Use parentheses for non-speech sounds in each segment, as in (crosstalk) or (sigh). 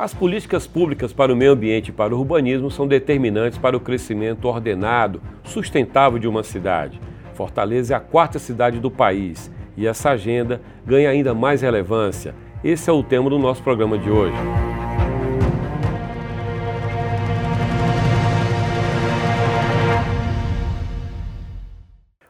As políticas públicas para o meio ambiente e para o urbanismo são determinantes para o crescimento ordenado, sustentável de uma cidade. Fortaleza é a quarta cidade do país e essa agenda ganha ainda mais relevância. Esse é o tema do nosso programa de hoje.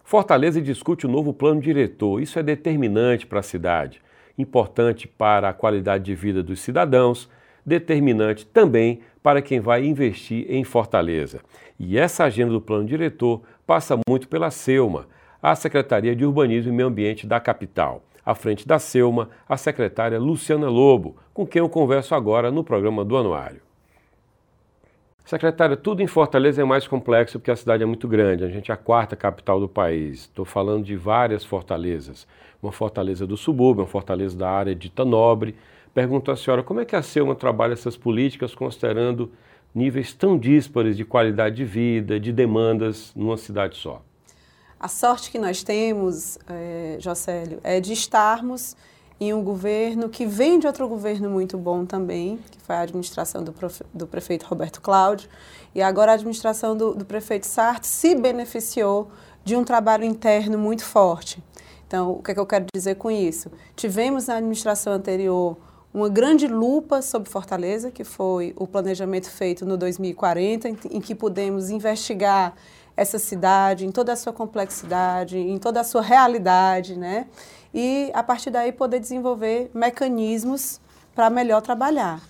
Fortaleza discute o novo plano diretor. Isso é determinante para a cidade, importante para a qualidade de vida dos cidadãos determinante também para quem vai investir em Fortaleza. E essa agenda do plano diretor passa muito pela SEUMA, a Secretaria de Urbanismo e Meio Ambiente da capital. À frente da SEUMA, a secretária Luciana Lobo, com quem eu converso agora no programa do Anuário. Secretária, tudo em Fortaleza é mais complexo porque a cidade é muito grande. A gente é a quarta capital do país. Estou falando de várias fortalezas. Uma fortaleza do subúrbio, uma fortaleza da área de Tanobre, Pergunto à senhora como é que a SEUMA trabalha essas políticas considerando níveis tão díspares de qualidade de vida, de demandas numa cidade só? A sorte que nós temos, é, Jocélio, é de estarmos em um governo que vem de outro governo muito bom também, que foi a administração do, profe, do prefeito Roberto Cláudio, e agora a administração do, do prefeito Sartre se beneficiou de um trabalho interno muito forte. Então, o que, é que eu quero dizer com isso? Tivemos na administração anterior uma grande lupa sobre Fortaleza, que foi o planejamento feito no 2040, em que pudemos investigar essa cidade em toda a sua complexidade, em toda a sua realidade, né? E a partir daí poder desenvolver mecanismos para melhor trabalhar.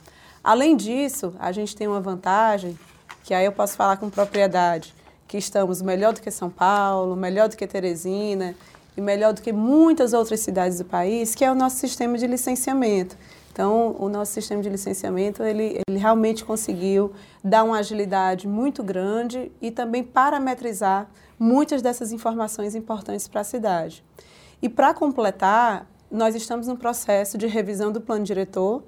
Além disso, a gente tem uma vantagem, que aí eu posso falar com propriedade, que estamos melhor do que São Paulo, melhor do que Teresina e melhor do que muitas outras cidades do país, que é o nosso sistema de licenciamento. Então, o nosso sistema de licenciamento, ele, ele realmente conseguiu dar uma agilidade muito grande e também parametrizar muitas dessas informações importantes para a cidade. E para completar, nós estamos no processo de revisão do plano diretor,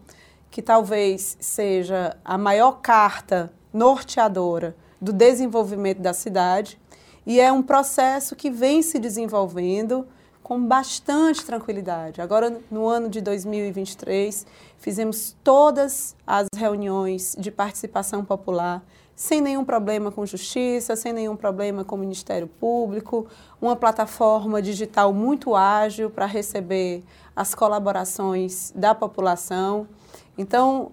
que talvez seja a maior carta norteadora do desenvolvimento da cidade, e é um processo que vem se desenvolvendo com bastante tranquilidade. Agora, no ano de 2023, fizemos todas as reuniões de participação popular sem nenhum problema com justiça, sem nenhum problema com o Ministério Público, uma plataforma digital muito ágil para receber as colaborações da população. Então,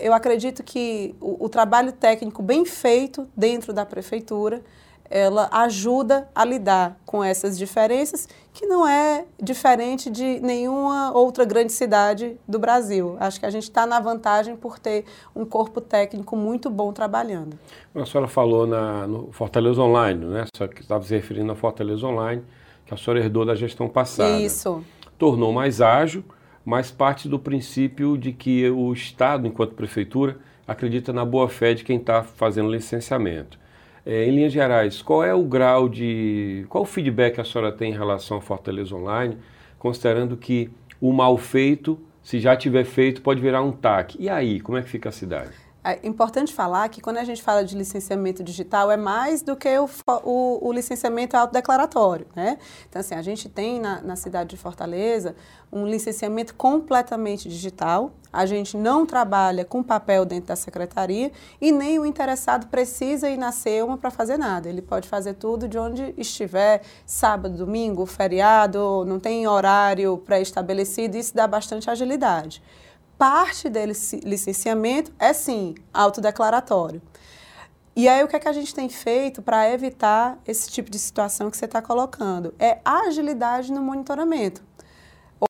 eu acredito que o, trabalho técnico bem feito dentro da prefeitura ela ajuda a lidar com essas diferenças, que não é diferente de nenhuma outra grande cidade do Brasil. Acho que a gente está na vantagem por ter um corpo técnico muito bom trabalhando. A senhora falou na, no Fortaleza Online, né? Só que estava se referindo à Fortaleza Online, que a senhora herdou da gestão passada. Isso. Tornou mais ágil, mas parte do princípio de que o Estado, enquanto prefeitura, acredita na boa fé de quem está fazendo licenciamento. É, em linhas gerais, qual é o grau de. qual o feedback a senhora tem em relação ao Fortaleza Online, considerando que o mal feito, se já tiver feito, pode virar um TAC. E aí, como é que fica a cidade? É importante falar que quando a gente fala de licenciamento digital é mais do que o, o, o licenciamento autodeclaratório, né? Então, assim, a gente tem na, na cidade de Fortaleza um licenciamento completamente digital, a gente não trabalha com papel dentro da secretaria e nem o interessado precisa ir na SEUMA para fazer nada. Ele pode fazer tudo de onde estiver, sábado, domingo, feriado, não tem horário pré-estabelecido, isso dá bastante agilidade parte desse licenciamento é sim autodeclaratório. E aí o que, é que a gente tem feito para evitar esse tipo de situação que você está colocando? É agilidade no monitoramento.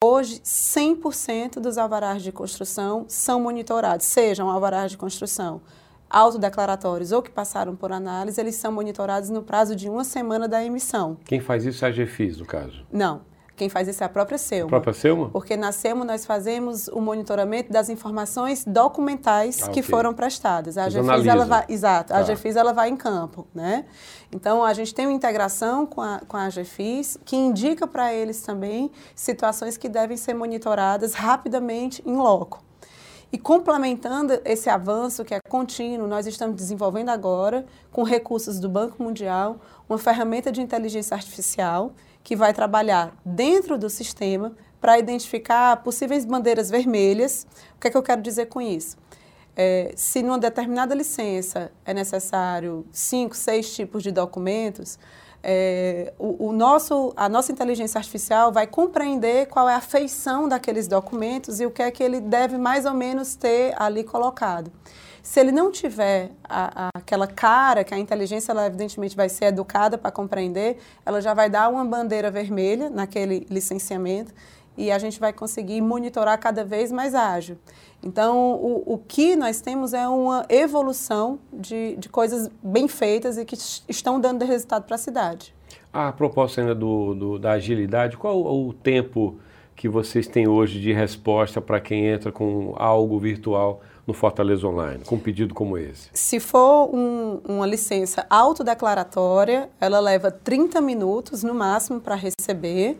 Hoje, 100% dos alvarás de construção são monitorados, sejam alvarás de construção autodeclaratórios ou que passaram por análise, eles são monitorados no prazo de uma semana da emissão. Quem faz isso é a GFIS, no caso? Não. Quem faz isso é a própria SEUMA. A própria SEUMA? Porque na SEUMA nós fazemos o monitoramento das informações documentais ah, que okay. foram prestadas. A GFIS, ela vai, exato, tá. a GFIS ela vai em campo, né? Então a gente tem uma integração com a, com a GFIS que indica para eles também situações que devem ser monitoradas rapidamente em loco. E complementando esse avanço que é contínuo, nós estamos desenvolvendo agora, com recursos do Banco Mundial, uma ferramenta de inteligência artificial que vai trabalhar dentro do sistema para identificar possíveis bandeiras vermelhas. O que é que eu quero dizer com isso? é, se numa determinada licença é necessário cinco, seis tipos de documentos, é, o, o, nosso, a nossa inteligência artificial vai compreender qual é a feição daqueles documentos e o que é que ele deve mais ou menos ter ali colocado. Se ele não tiver a, a, aquela cara que a inteligência, ela evidentemente vai ser educada para compreender, ela já vai dar uma bandeira vermelha naquele licenciamento e a gente vai conseguir monitorar cada vez mais ágil. Então, o, o que nós temos é uma evolução de, de coisas bem feitas e que estão dando resultado para a cidade. A proposta ainda do, do, da agilidade, qual o tempo que vocês têm hoje de resposta para quem entra com algo virtual no Fortaleza Online, com um pedido como esse? Se for um, uma licença autodeclaratória, ela leva 30 minutos no máximo para receber,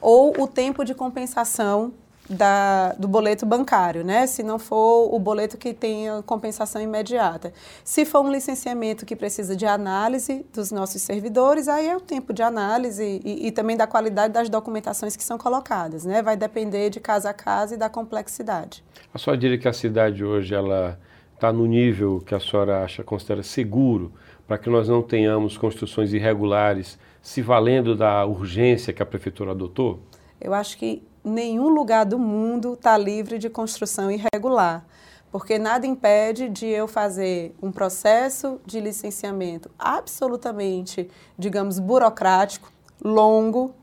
ou o tempo de compensação da, do boleto bancário, né? Se não for o boleto que tenha compensação imediata. Se for um licenciamento que precisa de análise dos nossos servidores, aí é o tempo de análise e, e também da qualidade das documentações que são colocadas, né? Vai depender de casa a casa e da complexidade. A senhora diria que a cidade hoje ela está no nível que a senhora acha considera seguro para que nós não tenhamos construções irregulares, se valendo da urgência que a prefeitura adotou? Eu acho que nenhum lugar do mundo está livre de construção irregular, porque nada impede de eu fazer um processo de licenciamento absolutamente, digamos, burocrático, longo,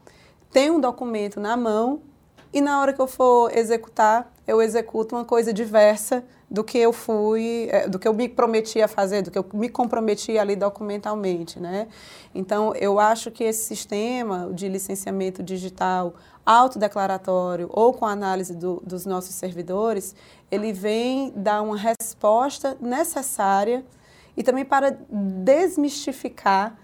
ter um documento na mão e na hora que eu for executar, eu executo uma coisa diversa do que eu fui, é, do que eu me prometi a fazer, do que eu me comprometi ali documentalmente, né? Então, eu acho que esse sistema de licenciamento digital autodeclaratório ou com análise do, dos nossos servidores, ele vem dar uma resposta necessária e também para desmistificar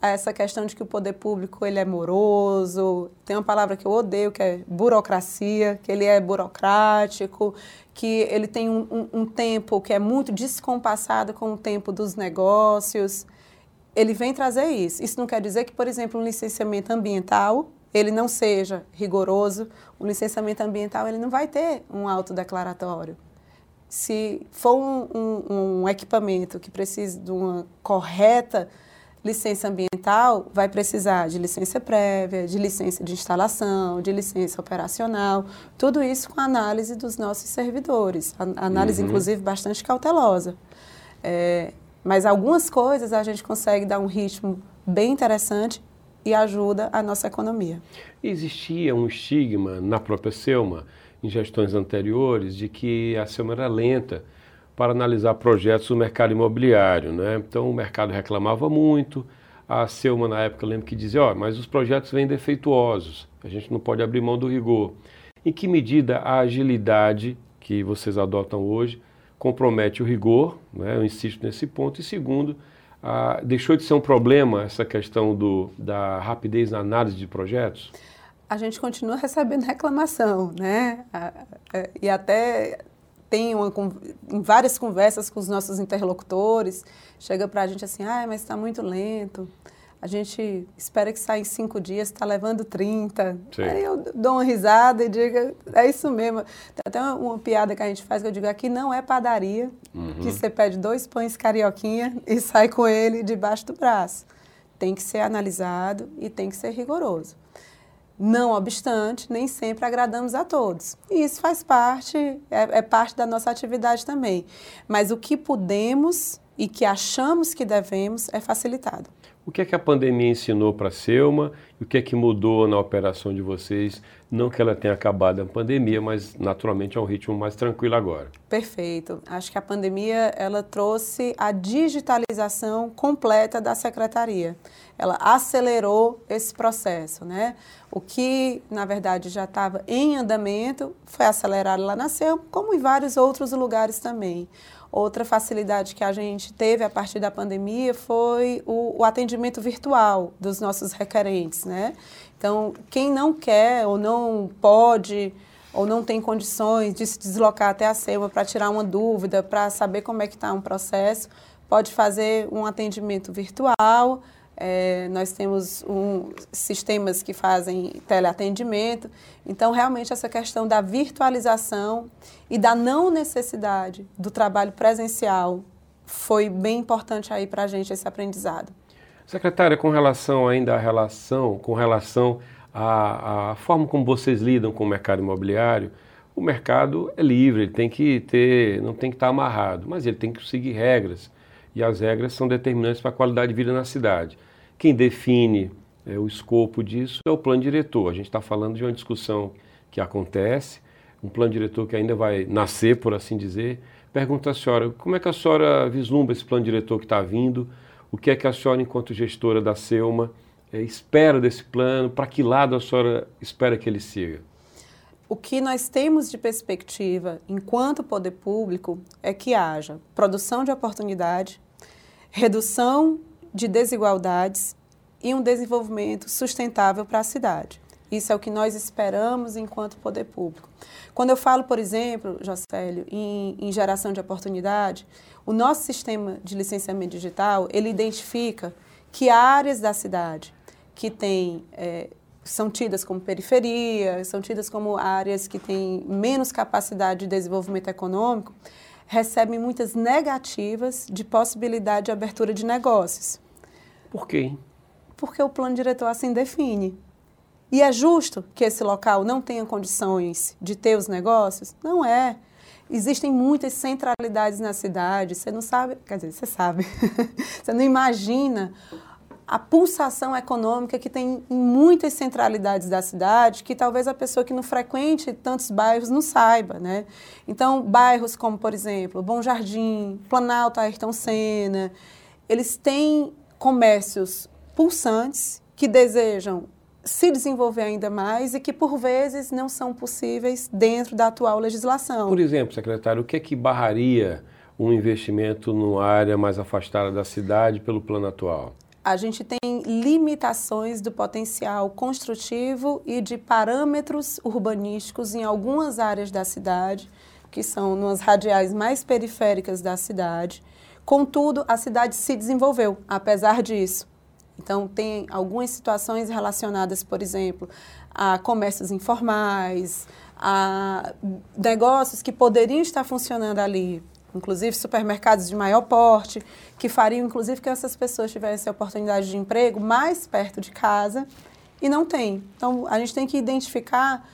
essa questão de que o poder público ele é moroso, tem uma palavra que eu odeio, que é burocracia, que ele é burocrático, que ele tem um, um, um tempo que é muito descompassado com o tempo dos negócios. Ele vem trazer isso. Isso não quer dizer que, por exemplo, um licenciamento ambiental ele não seja rigoroso, o licenciamento ambiental ele não vai ter um autodeclaratório. Se for um, um, um equipamento que precisa de uma correta licença ambiental, vai precisar de licença prévia, de licença de instalação, de licença operacional, tudo isso com análise dos nossos servidores, análise uhum. inclusive bastante cautelosa. É, mas algumas coisas a gente consegue dar um ritmo bem interessante e ajuda a nossa economia. Existia um estigma na própria Selma, em gestões anteriores, de que a Selma era lenta para analisar projetos do mercado imobiliário. Né? Então o mercado reclamava muito. A Selma, na época, lembro que dizia: oh, mas os projetos vêm defeituosos, a gente não pode abrir mão do rigor. Em que medida a agilidade que vocês adotam hoje compromete o rigor? Né? Eu insisto nesse ponto. E segundo, deixou de ser um problema essa questão do, da rapidez na análise de projetos? A gente continua (laughs) recebendo reclamação, né? E até tem uma, em várias conversas com os nossos interlocutores, chega para a gente assim, ah, mas está muito lento a gente espera que saia em cinco dias, está levando 30. Sim. Aí eu dou uma risada e digo, é isso mesmo. Tem até uma, uma, piada que a gente faz que eu digo, aqui não é padaria, uhum. que você pede dois pães carioquinha e sai com ele debaixo do braço. Tem que ser analisado e tem que ser rigoroso. Não obstante, nem sempre agradamos a todos. E isso faz parte, é, é parte da nossa atividade também. Mas o que podemos e que achamos que devemos é facilitado. O que é que a pandemia ensinou para a Selma o que é que mudou na operação de vocês? Não que ela tenha acabado a pandemia, mas naturalmente é um ritmo mais tranquilo agora. Perfeito. Acho que a pandemia ela trouxe a digitalização completa da secretaria. Ela acelerou esse processo, né? O que, na verdade, já estava em andamento foi acelerado lá na Selma, como em vários outros lugares também. Outra facilidade que a gente teve a partir da pandemia foi o, o, atendimento virtual dos nossos requerentes, né? Então, quem não quer ou não pode ou não tem condições de se deslocar até a SEMA para tirar uma dúvida, para saber como é que está um processo, pode fazer um atendimento virtual, é, nós temos um, sistemas que fazem teleatendimento. Então, realmente, essa questão da virtualização e da não necessidade do trabalho presencial foi bem importante aí para a gente esse aprendizado. Secretária, com relação ainda à relação, com relação à, à forma como vocês lidam com o mercado imobiliário, o mercado é livre, ele tem que ter, não tem que estar amarrado, mas ele tem que seguir regras. E as regras são determinantes para a qualidade de vida na cidade. Quem define é, o escopo disso é o plano diretor. A gente está falando de uma discussão que acontece, um plano diretor que ainda vai nascer, por assim dizer. Pergunta à senhora, como é que a senhora vislumbra esse plano diretor que está vindo? O que é que a senhora, enquanto gestora da SEUMA, é, espera desse plano? Para que lado a senhora espera que ele siga? O que nós temos de perspectiva, enquanto poder público, é que haja produção de oportunidade, redução de desigualdades e um desenvolvimento sustentável para a cidade. Isso é o que nós esperamos enquanto poder público. Quando eu falo, por exemplo, Jocélio, em, em geração de oportunidade, o nosso sistema de licenciamento digital, ele identifica que áreas da cidade que têm é, são tidas como periferia, são tidas como áreas que têm menos capacidade de desenvolvimento econômico, recebem muitas negativas de possibilidade de abertura de negócios. Por quê? Porque o plano diretor assim define. E é justo que esse local não tenha condições de ter os negócios? Não é. Existem muitas centralidades na cidade, você não sabe, quer dizer, você sabe, (laughs) você não imagina a pulsação econômica que tem em muitas centralidades da cidade, que talvez a pessoa que não frequente tantos bairros não saiba, né? Então, bairros como, por exemplo, Bom Jardim, Planalto, Ayrton Senna, eles têm comércios pulsantes que desejam se desenvolver ainda mais e que, por vezes, não são possíveis dentro da atual legislação. Por exemplo, secretário, o que é que barraria um investimento numa área mais afastada da cidade pelo plano atual? a gente tem limitações do potencial construtivo e de parâmetros urbanísticos em algumas áreas da cidade, que são nas radiais mais periféricas da cidade. Contudo, a cidade se desenvolveu, apesar disso. Então, tem algumas situações relacionadas, por exemplo, a comércios informais, a negócios que poderiam estar funcionando ali, inclusive supermercados de maior porte, que fariam inclusive que essas pessoas tivessem a oportunidade de emprego mais perto de casa e não tem. Então, a gente tem que identificar,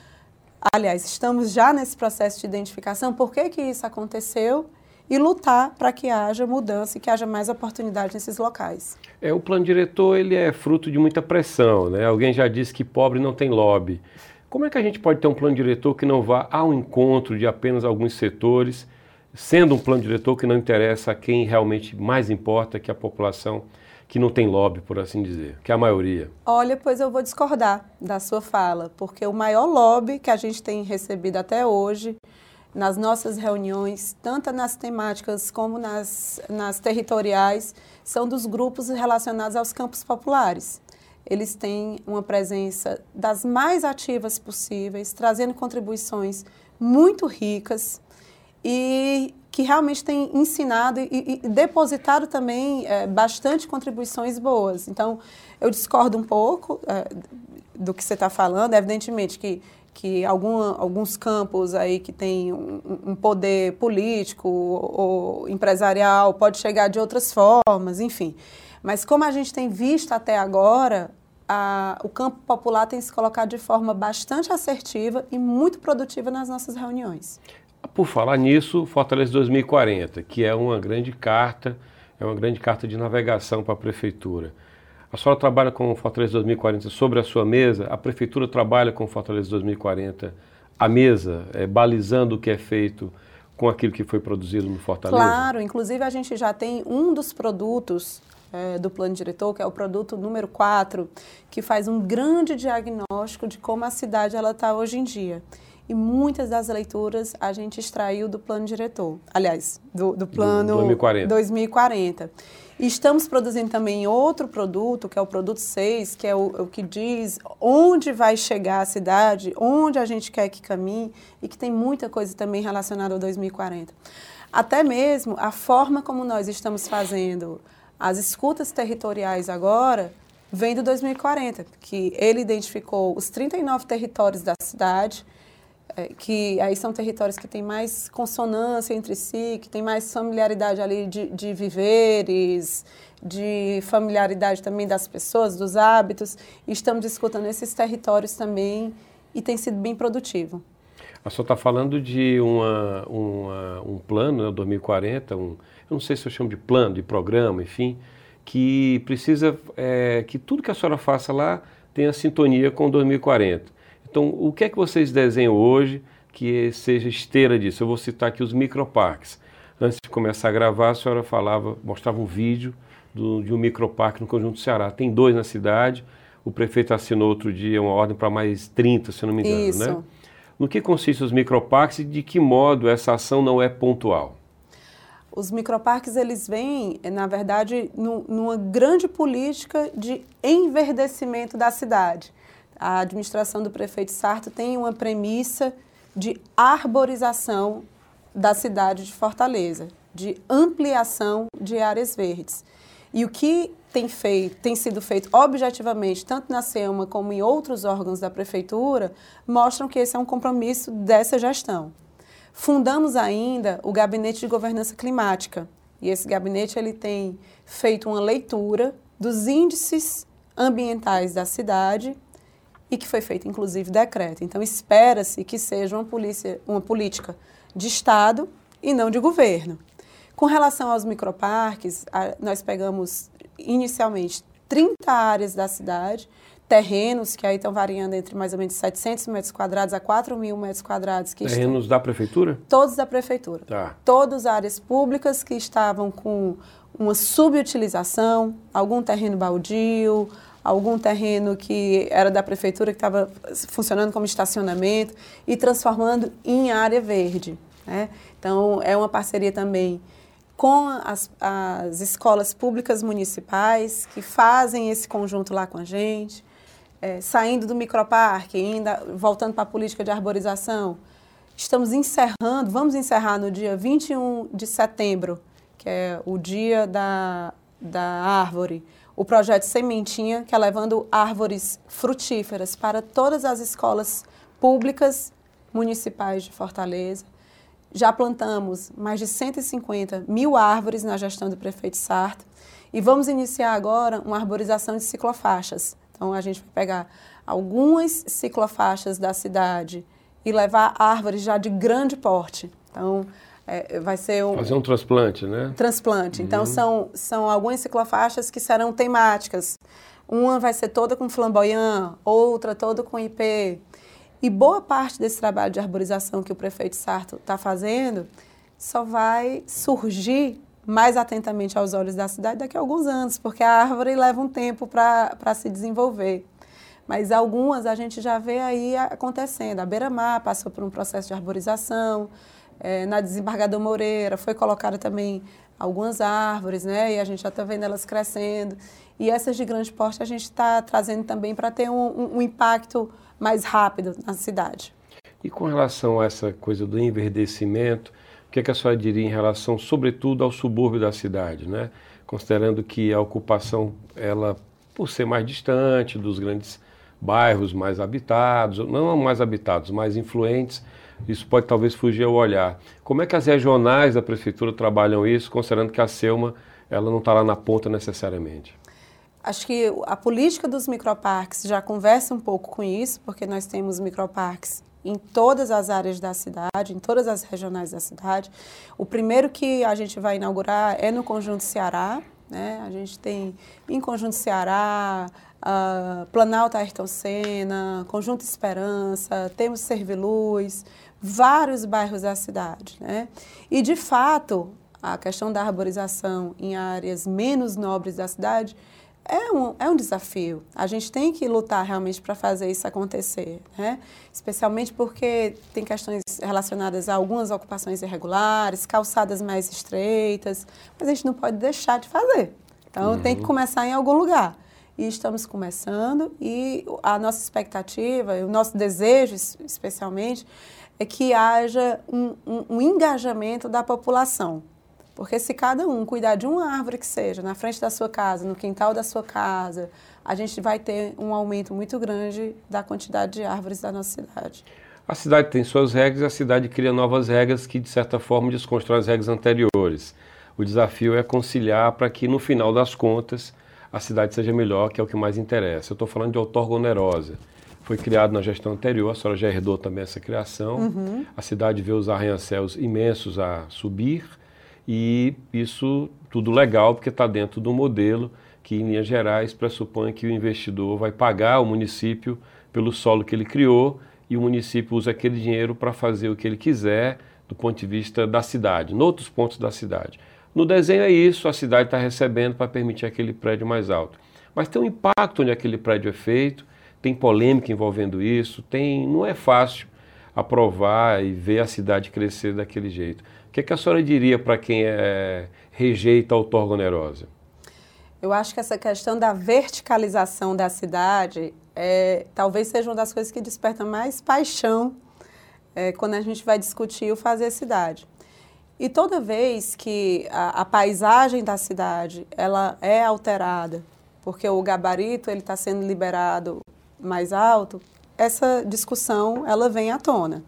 aliás, estamos já nesse processo de identificação, por que, que isso aconteceu e lutar para que haja mudança e que haja mais oportunidade nesses locais. É, o plano diretor ele é fruto de muita pressão, né? Alguém já disse que pobre não tem lobby. Como é que a gente pode ter um plano diretor que não vá ao encontro de apenas alguns setores sendo um plano diretor que não interessa a quem realmente mais importa, que a população que não tem lobby, por assim dizer, que é a maioria. Olha, pois eu vou discordar da sua fala, porque o maior lobby que a gente tem recebido até hoje nas nossas reuniões, tanto nas temáticas como nas, nas territoriais, são dos grupos relacionados aos campos populares. Eles têm uma presença das mais ativas possíveis, trazendo contribuições muito ricas e que realmente tem ensinado e, e depositado também é, bastante contribuições boas. Então, eu discordo um pouco é, do que você está falando, evidentemente que que algum, alguns campos aí que tem um, um, poder político ou empresarial pode chegar de outras formas, enfim. Mas como a gente tem visto até agora, a, o campo popular tem se colocado de forma bastante assertiva e muito produtiva nas nossas reuniões. Por falar nisso, Fortaleza 2040, que é uma grande carta, é uma grande carta de navegação para a prefeitura. A senhora trabalha com Fortaleza 2040 sobre a sua mesa, a prefeitura trabalha com Fortaleza 2040 à mesa, é, balizando o que é feito com aquilo que foi produzido no Fortaleza? Claro, inclusive a gente já tem um dos produtos é, do plano diretor, que é o produto número 4, que faz um grande diagnóstico de como a cidade está hoje em dia e muitas das leituras a gente extraiu do plano diretor, aliás, do, do plano do 2040. 2040. E estamos produzindo também outro produto, que é o produto 6, que é o, o, que diz onde vai chegar a cidade, onde a gente quer que caminhe, e que tem muita coisa também relacionada ao 2040. Até mesmo a forma como nós estamos fazendo As escutas territoriais agora vêm do 2040, que ele identificou os 39 territórios da cidade, que aí são territórios que têm mais consonância entre si, que têm mais familiaridade ali de, de viveres, de familiaridade também das pessoas, dos hábitos. E estamos escutando esses territórios também e tem sido bem produtivo. A senhora está falando de uma, uma, um plano, né, 2040, um, eu não sei se eu chamo de plano, de programa, enfim, que precisa é, que tudo que a senhora faça lá tenha sintonia com 2040. Então, o que é que vocês desenham hoje que seja esteira disso? Eu vou citar aqui os microparques. Antes de começar a gravar, a senhora falava, mostrava um vídeo do, de um microparque no Conjunto Ceará. Tem dois na cidade. O prefeito assinou outro dia uma ordem para mais 30, se não me engano, Isso. né? No que consistem os microparques e de que modo essa ação não é pontual? Os microparques, eles vêm, na verdade, numa grande política de enverdecimento da cidade a administração do prefeito Sarto tem uma premissa de arborização da cidade de Fortaleza, de ampliação de áreas verdes. E o que tem, feito, tem sido feito objetivamente, tanto na SEMA como em outros órgãos da prefeitura, mostram que esse é um compromisso dessa gestão. Fundamos ainda o Gabinete de Governança Climática, e esse gabinete ele tem feito uma leitura dos índices ambientais da cidade e que foi feito, inclusive, decreto. Então, espera-se que seja uma, polícia, uma política de Estado e não de governo. Com relação aos microparques, nós pegamos inicialmente 30 áreas da cidade, terrenos que aí estão variando entre mais ou menos 700 metros quadrados a 4 mil metros quadrados. Que terrenos estão, da prefeitura? Todos da prefeitura. Tá. Todas áreas públicas que estavam com uma subutilização, algum terreno baldio, algum terreno que era da prefeitura, que estava funcionando como estacionamento, e transformando em área verde. Né? Então, é uma parceria também com as, as escolas públicas municipais, que fazem esse conjunto lá com a gente, é, saindo do microparque, ainda voltando para a política de arborização. Estamos encerrando, vamos encerrar no dia 21 de setembro, que é o dia da, da árvore, o projeto Sementinha, que é levando árvores frutíferas para todas as escolas públicas municipais de Fortaleza. Já plantamos mais de 150 mil árvores na gestão do prefeito Sarto e vamos iniciar agora uma arborização de ciclofaixas. Então, a gente vai pegar algumas ciclofaixas da cidade e levar árvores já de grande porte. Então, é, vai ser um... Fazer um transplante, né? Transplante. Então, uhum. são, são algumas ciclofaixas que serão temáticas. Uma vai ser toda com flamboyant, outra toda com IP. E boa parte desse trabalho de arborização que o prefeito Sarto está fazendo só vai surgir mais atentamente aos olhos da cidade daqui a alguns anos, porque a árvore leva um tempo para se desenvolver. Mas algumas a gente já vê aí acontecendo. A Beira-Mar passou por um processo de arborização, é, na Desembargador Moreira foi colocada também algumas árvores, né? E a gente já está vendo elas crescendo. E essas de grande porte a gente está trazendo também para ter um, um, um, impacto mais rápido na cidade. E com relação a essa coisa do enverdecimento, o que, é que a senhora diria em relação, sobretudo, ao subúrbio da cidade, né? Considerando que a ocupação, ela, por ser mais distante dos grandes bairros mais habitados, não mais habitados, mais influentes, isso pode talvez fugir ao olhar. Como é que as regionais da prefeitura trabalham isso, considerando que a Selma ela não está lá na ponta necessariamente? Acho que a política dos microparques já conversa um pouco com isso, porque nós temos microparques em todas as áreas da cidade, em todas as regionais da cidade. O primeiro que a gente vai inaugurar é no Conjunto Ceará. Né? A gente tem em Conjunto Ceará, uh, Planalto Ayrton Senna, Conjunto Esperança, temos Serviluz, vários bairros da cidade. Né? E, de fato, a questão da arborização em áreas menos nobres da cidade é um, é um desafio. A gente tem que lutar realmente para fazer isso acontecer, né? especialmente porque tem questões relacionadas a algumas ocupações irregulares, calçadas mais estreitas, mas a gente não pode deixar de fazer. Então, uhum. tem que começar em algum lugar. E estamos começando, e a nossa expectativa, o nosso desejo, especialmente, é que haja um, um, um engajamento da população. Porque se cada um cuidar de uma árvore que seja, na frente da sua casa, no quintal da sua casa, a gente vai ter um aumento muito grande da quantidade de árvores da nossa cidade. A cidade tem suas regras a cidade cria novas regras que, de certa forma, desconstroem as regras anteriores. O desafio é conciliar para que, no final das contas, a cidade seja melhor, que é o que mais interessa. Eu estou falando de outorga onerosa. Foi criado na gestão anterior, a senhora já herdou também essa criação. Uhum. A cidade vê os arranha-céus imensos a subir e isso tudo legal, porque está dentro do modelo que, em linhas gerais, pressupõe que o investidor vai pagar ao município pelo solo que ele criou e o município usa aquele dinheiro para fazer o que ele quiser do ponto de vista da cidade, em outros pontos da cidade. No desenho é isso, a cidade está recebendo para permitir aquele prédio mais alto. Mas tem um impacto onde aquele prédio é feito, tem polêmica envolvendo isso, tem, não é fácil aprovar e ver a cidade crescer daquele jeito. O que, é que a senhora diria para quem é, rejeita a outorga onerosa? Eu acho que essa questão da verticalização da cidade é, talvez seja uma das coisas que desperta mais paixão é, quando a gente vai discutir o fazer cidade. E toda vez que a, a paisagem da cidade ela é alterada, porque o gabarito ele está sendo liberado mais alto, essa discussão ela vem à tona.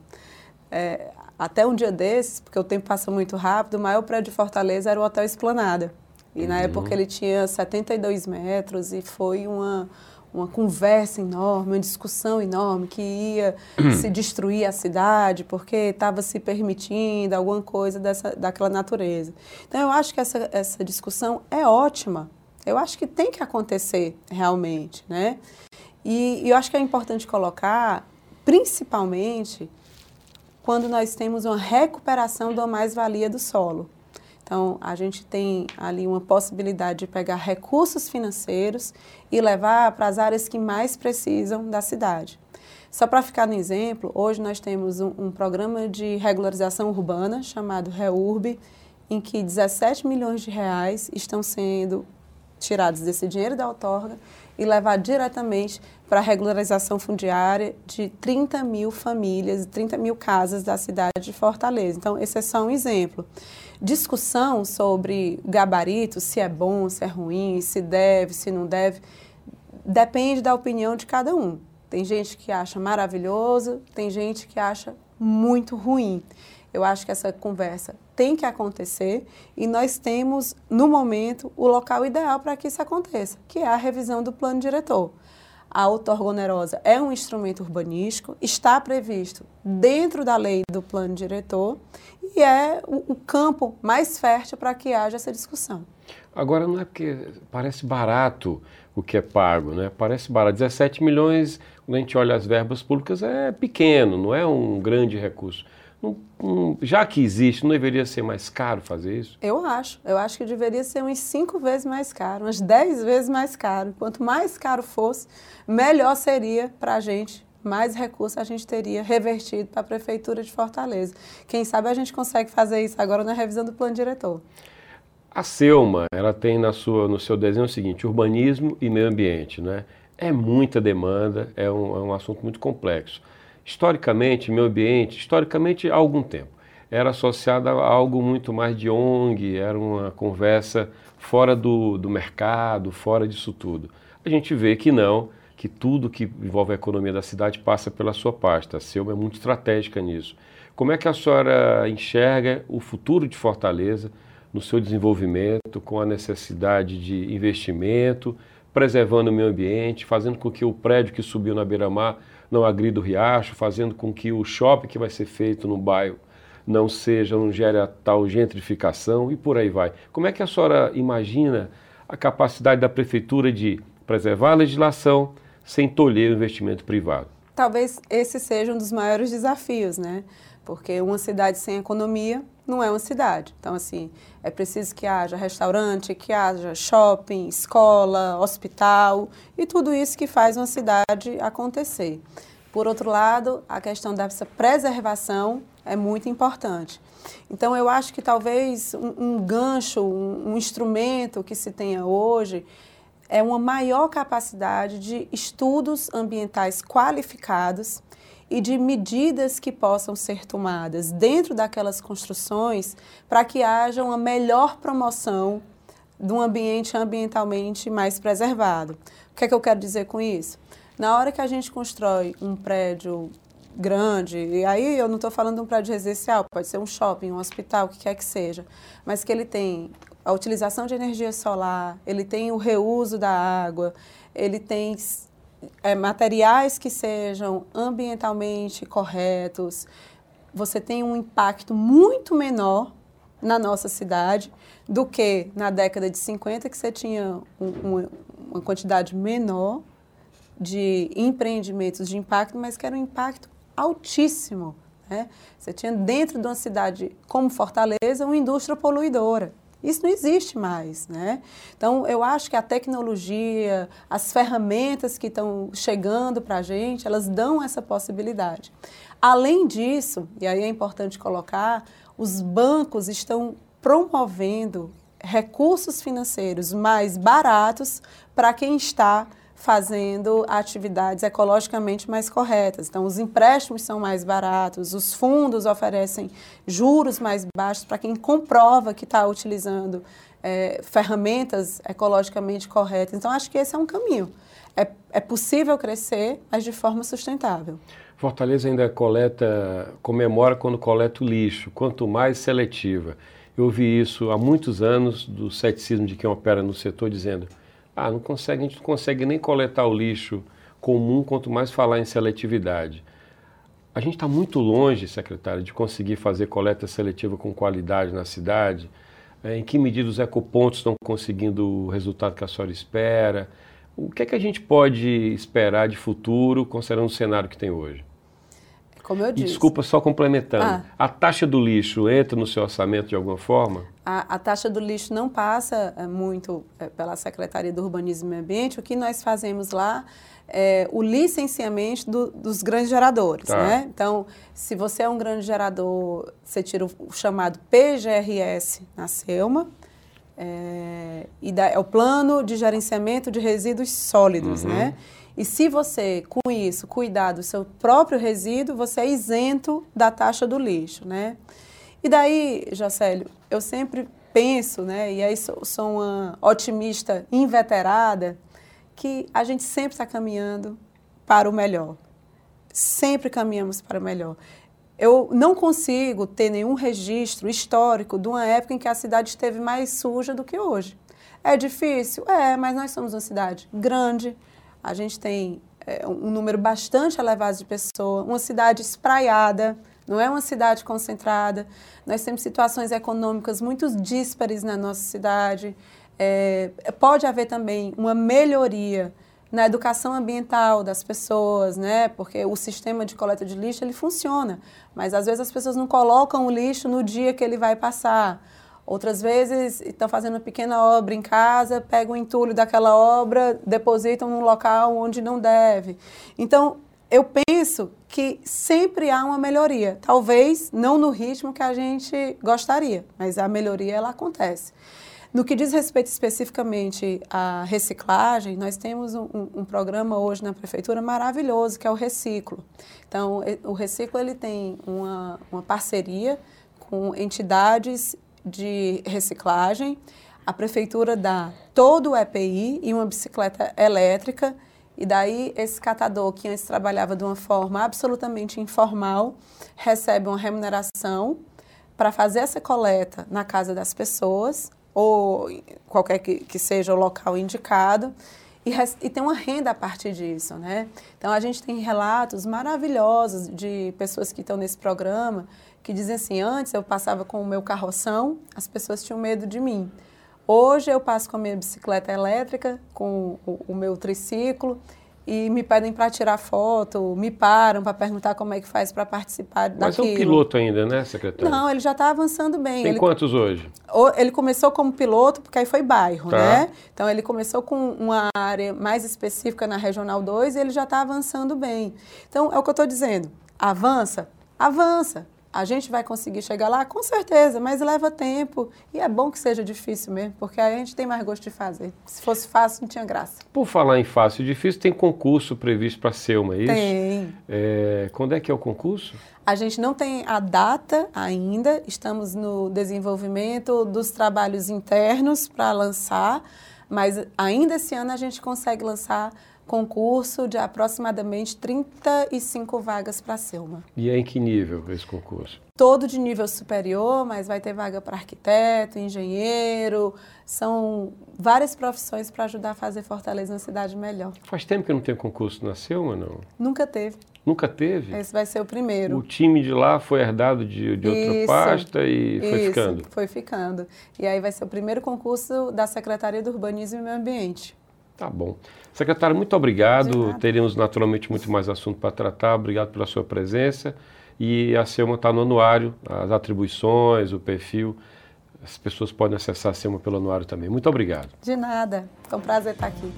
É, até um dia desses, porque o tempo passa muito rápido, o maior prédio de Fortaleza era o Hotel Esplanada. E na uhum. época ele tinha 72 metros e foi uma, uma conversa enorme, uma discussão enorme que ia se destruir a cidade porque estava se permitindo alguma coisa dessa, daquela natureza. Então, eu acho que essa, essa discussão é ótima. Eu acho que tem que acontecer realmente, né? E, e eu acho que é importante colocar, principalmente, quando nós temos uma recuperação da mais-valia do solo. Então, a gente tem ali uma possibilidade de pegar recursos financeiros e levar para as áreas que mais precisam da cidade. Só para ficar no exemplo, hoje nós temos um, um, programa de regularização urbana chamado REURB, em que 17 milhões de reais estão sendo tirados desse dinheiro da outorga e levados diretamente para a regularização fundiária de 30 mil famílias, 30 mil casas da cidade de Fortaleza. Então, esse é só um exemplo discussão sobre gabarito, se é bom, se é ruim, se deve, se não deve, depende da opinião de cada um. Tem gente que acha maravilhoso, tem gente que acha muito ruim. Eu acho que essa conversa tem que acontecer e nós temos, no momento, o local ideal para que isso aconteça, que é a revisão do plano diretor a outorga onerosa é um instrumento urbanístico, está previsto dentro da lei do plano diretor e é o, o campo mais fértil para que haja essa discussão. Agora, não é porque parece barato o que é pago, né? Parece barato. 17 milhões, quando a gente olha as verbas públicas, é pequeno, não é um grande recurso. Já que existe, não deveria ser mais caro fazer isso? Eu acho. Eu acho que deveria ser uns cinco vezes mais caro, umas dez vezes mais caro. Quanto mais caro fosse, melhor seria para a gente, mais recursos a gente teria revertido para a Prefeitura de Fortaleza. Quem sabe a gente consegue fazer isso agora na revisão do plano diretor. A Selma, ela tem na sua, no seu desenho o seguinte, urbanismo e meio ambiente, né? É muita demanda, é um, é um assunto muito complexo. Historicamente, meio ambiente, historicamente há algum tempo, era associado a algo muito mais de ONG, era uma conversa fora do, do mercado, fora disso tudo. A gente vê que não, que tudo que envolve a economia da cidade passa pela sua pasta. A Selma é muito estratégica nisso. Como é que a senhora enxerga o futuro de Fortaleza no seu desenvolvimento, com a necessidade de investimento, preservando o meio ambiente, fazendo com que o prédio que subiu na beira-mar não agrida o riacho, fazendo com que o shopping que vai ser feito no bairro não seja, não gere a tal gentrificação e por aí vai. Como é que a senhora imagina a capacidade da prefeitura de preservar a legislação, sem tolher o investimento privado. Talvez esse seja um dos maiores desafios, né? Porque uma cidade sem economia não é uma cidade. Então, assim, é preciso que haja restaurante, que haja shopping, escola, hospital e tudo isso que faz uma cidade acontecer. Por outro lado, a questão dessa preservação é muito importante. Então, eu acho que talvez um, um gancho, um, um instrumento que se tenha hoje é uma maior capacidade de estudos ambientais qualificados e de medidas que possam ser tomadas dentro daquelas construções para que haja uma melhor promoção de um ambiente ambientalmente mais preservado. O que é que eu quero dizer com isso? Na hora que a gente constrói um prédio grande, e aí eu não estou falando de um prédio residencial, pode ser um shopping, um hospital, o que quer que seja, mas que ele tem a utilização de energia solar, ele tem o reuso da água, ele tem é, materiais que sejam ambientalmente corretos, você tem um impacto muito menor na nossa cidade do que na década de 50, que você tinha um, um, uma quantidade menor de empreendimentos de impacto, mas que era um impacto altíssimo. Né? Você tinha dentro de uma cidade como Fortaleza uma indústria poluidora. Isso não existe mais, né? Então, eu acho que a tecnologia, as ferramentas que estão chegando para a gente, elas dão essa possibilidade. Além disso, e aí é importante colocar, os bancos estão promovendo recursos financeiros mais baratos para quem está fazendo atividades ecologicamente mais corretas. Então, os empréstimos são mais baratos, os fundos oferecem juros mais baixos para quem comprova que está utilizando é, ferramentas ecologicamente corretas. Então, acho que esse é um caminho. É, é possível crescer, mas de forma sustentável. Fortaleza ainda coleta, comemora quando coleta o lixo, quanto mais seletiva. Eu ouvi isso há muitos anos do ceticismo de quem opera no setor, dizendo ah, não consegue, a gente não consegue nem coletar o lixo comum, quanto mais falar em seletividade. A gente está muito longe, secretário, de conseguir fazer coleta seletiva com qualidade na cidade. É, em que medida os ecopontos estão conseguindo o resultado que a senhora espera? O que é que a gente pode esperar de futuro, considerando o cenário que tem hoje? Como eu disse. E, desculpa, só complementando. Ah. A taxa do lixo entra no seu orçamento de alguma forma? A, a taxa do lixo não passa é, muito é, pela Secretaria do Urbanismo e Meio Ambiente. O que nós fazemos lá é o licenciamento do, dos grandes geradores. Tá. Né? Então, se você é um grande gerador, você tira o, o chamado PGRS na SELMA. É, e da, é o Plano de Gerenciamento de Resíduos Sólidos, uhum. né? E se você, com isso, cuidar do seu próprio resíduo, você é isento da taxa do lixo, né? E daí, Jocélio, eu sempre penso, né, e aí sou, sou uma otimista inveterada, que a gente sempre está caminhando para o melhor. Sempre caminhamos para o melhor. Eu não consigo ter nenhum registro histórico de uma época em que a cidade esteve mais suja do que hoje. É difícil? É, mas nós somos uma cidade grande, a gente tem é, um número bastante elevado de pessoas, uma cidade espraiada, não é uma cidade concentrada. Nós temos situações econômicas muito díspares na nossa cidade. É, pode haver também uma melhoria na educação ambiental das pessoas, né? Porque o sistema de coleta de lixo ele funciona, mas às vezes as pessoas não colocam o lixo no dia que ele vai passar. Outras vezes estão fazendo uma pequena obra em casa, pegam o entulho daquela obra, depositam num local onde não deve. Então, eu penso que sempre há uma melhoria. Talvez não no ritmo que a gente gostaria, mas a melhoria ela acontece. No que diz respeito especificamente à reciclagem, nós temos um, um, programa hoje na prefeitura maravilhoso, que é o Reciclo. Então, o Reciclo ele tem uma, uma parceria com entidades de reciclagem, a prefeitura dá todo o EPI e uma bicicleta elétrica, e daí esse catador que antes trabalhava de uma forma absolutamente informal recebe uma remuneração para fazer essa coleta na casa das pessoas ou qualquer que, que seja o local indicado e, e tem uma renda a partir disso, né? Então a gente tem relatos maravilhosos de pessoas que estão nesse programa que dizem assim: antes eu passava com o meu carroção, as pessoas tinham medo de mim. Hoje eu passo com a minha bicicleta elétrica, com o, o meu triciclo e me pedem para tirar foto, me param para perguntar como é que faz para participar Mas daquilo. Mas é um piloto ainda, né, secretário? Não, ele já está avançando bem. Tem ele, quantos hoje? Ele começou como piloto, porque aí foi bairro, tá. né? Então ele começou com uma área mais específica na Regional 2 e ele já está avançando bem. Então é o que eu estou dizendo. Avança? Avança A gente vai conseguir chegar lá? Com certeza, mas leva tempo. E é bom que seja difícil mesmo, porque a gente tem mais gosto de fazer. Se fosse fácil, não tinha graça. Por falar em fácil e difícil, tem concurso previsto para a Selma, é isso? Tem. É, quando é que é o concurso? A gente não tem a data ainda, estamos no desenvolvimento dos trabalhos internos para lançar, mas ainda esse ano a gente consegue lançar concurso de aproximadamente 35 vagas para a Selma. E é em que nível esse concurso? Todo de nível superior, mas vai ter vaga para arquiteto, engenheiro, são várias profissões para ajudar a fazer Fortaleza uma cidade melhor. Faz tempo que não tem concurso na Selma, não? Nunca teve. Nunca teve? Esse vai ser o primeiro. O time de lá foi herdado de, de outra Isso, pasta e foi Isso, ficando? foi ficando. E aí vai ser o primeiro concurso da Secretaria do Urbanismo e Meio Ambiente. Tá bom. Secretário, muito obrigado. Teríamos naturalmente muito mais assunto para tratar. Obrigado pela sua presença. E a Selma está no anuário, as atribuições, o perfil. As pessoas podem acessar a Selma pelo anuário também. Muito obrigado. De nada. Foi um prazer estar aqui.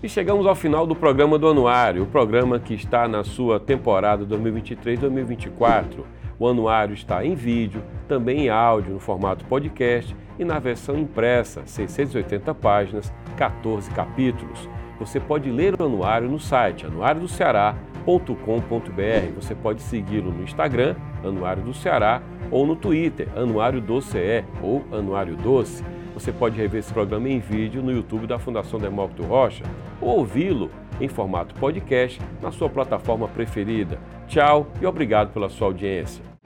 E chegamos ao final do programa do Anuário, o programa que está na sua temporada 2023-2024. O Anuário está em vídeo, também em áudio, no formato podcast e na versão impressa, 680 páginas, 14 capítulos. Você pode ler o anuário no site anuariodoceará.com.br. Você pode segui-lo no Instagram, Anuário do Ceará, ou no Twitter, Anuário do CE ou Anuário Doce. Você pode rever esse programa em vídeo no YouTube da Fundação Demócrito Rocha ou ouvi-lo em formato podcast na sua plataforma preferida. Tchau e obrigado pela sua audiência.